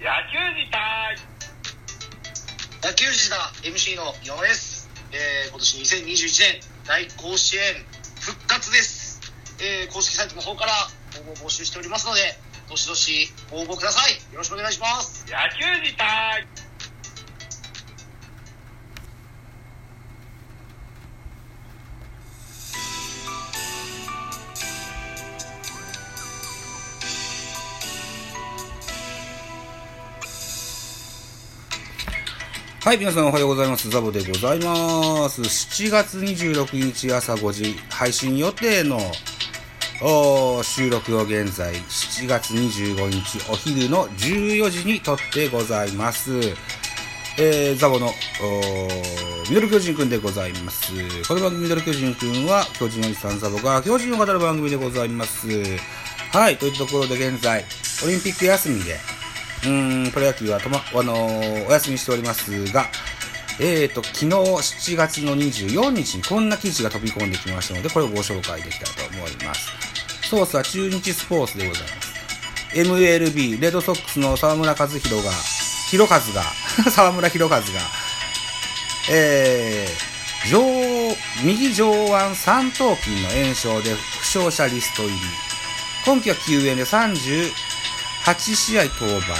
野球自体。野球児だ MC の岩間です、えー今年2021年大甲子園復活です、えー公式サイトの方から応募を募集しておりますのでどしどし応募ください。よろしくお願いします。野球自体はい、皆さんおはようございます。ザボでございます。7月26日朝5時配信予定の収録を現在7月25日お昼の14時に撮ってございます。えー、ザボのミドル巨人くんでございます。この番組ミドル巨人くんは巨人おじさんザボが巨人を語る番組でございます。はい、というところで現在オリンピック休みでうん、プロ野球はとま、あのーお休みしておりますが、えーと、昨日7月の24日にこんな記事が飛び込んできましたので、これをご紹介できたらと思います。ソースは中日スポーツでございます。MLB、レッドソックスの沢村和弘が、弘和が、沢村弘和が、えー、上、右上腕三頭筋の炎症で負傷者リスト入り。今季は救援で30、8試合登板。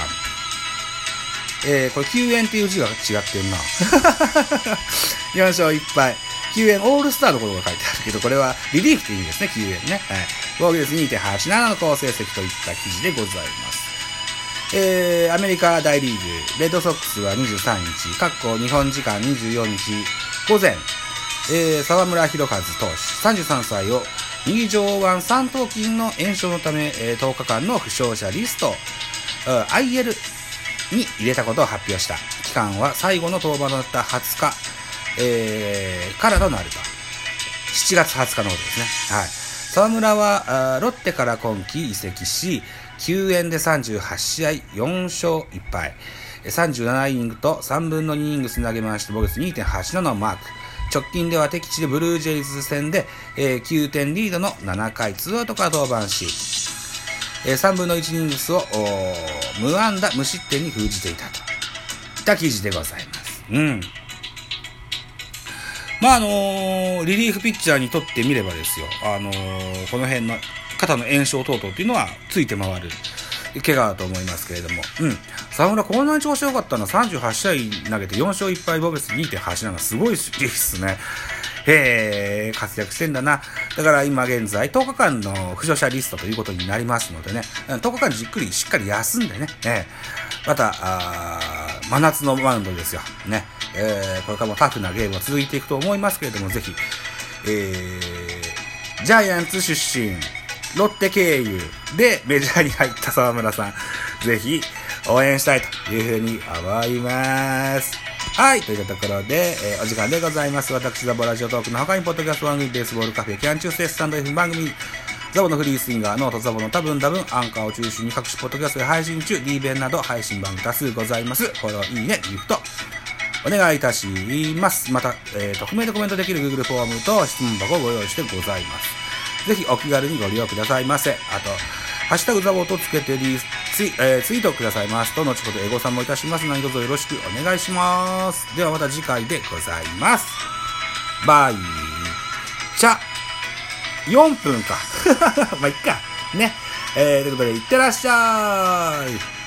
えー、これ救援っていう字が違ってんな。4勝1敗。救援オールスターのことが書いてあるけど、これはリリーフって意味ですね、救援ね。はい。防御率2.87の好成績といった記事でございます。えー、アメリカ大リーグ、レッドソックスは23日、各校日本時間24日午前、えー、沢村弘和投手、33歳を右上腕三頭筋の炎症のため、えー10日間の負傷者リスト、うん IL に入れたことを発表した。期間は最後の登板となった20日、えーからとなると。7月20日のことですね。はい。沢村は、あロッテから今季移籍し、救援で38試合4勝1敗。37イニングと3分の2イニングス投げ回して防御率2.87をマーク。直近では敵地でブルージェイズ戦で、えー9点リードの7回2アウトから登板し、えー3分の1イニングスを無安打無失点に封じていたといった記事でございます。うん。まああのーリリーフピッチャーにとってみればですよ、あのーこの辺の肩の炎症等々っていうのはついて回る怪我だと思いますけれども、うん。沢村こんなに調子良かったの？は38試合投げて4勝1敗防御率2.87すごいですね。へえ、活躍してんだな。だから今現在10日間の負傷者リストということになりますのでね、10日間じっくりしっかり休んでね、ええまた、あ真夏のマウンドですよ。ね。えーこれからもタフなゲームが続いていくと思いますけれども、ぜひ、えージャイアンツ出身、ロッテ経由でメジャーに入った沢村さん、ぜひ応援したいというふうに思います。はい。といったところで、えーお時間でございます。私、ザボラジオトークの他に、ポッドキャスト番組、ベースボールカフェ、キャンチューステスタンド F 番組、ザボのフリースインガー、ノートザボの多分多分、アンカーを中心に各種ポッドキャストで配信中、D 弁など配信番組多数ございます。フォロー、いいね、ギフト、お願いいたします。また、えー、匿名でコメントできる Google フォームと質問箱をご用意してございます。ぜひお気軽にご利用くださいませ。あと、ハッシュタグザボとつけてリツイ,、えーツイートくださいますと、後ほどエゴさんもいたします。何卒よろしくお願いします。ではまた次回でございます。バイチャ4分か。まあ、いっか。ね。えー、ということで、いってらっしゃい。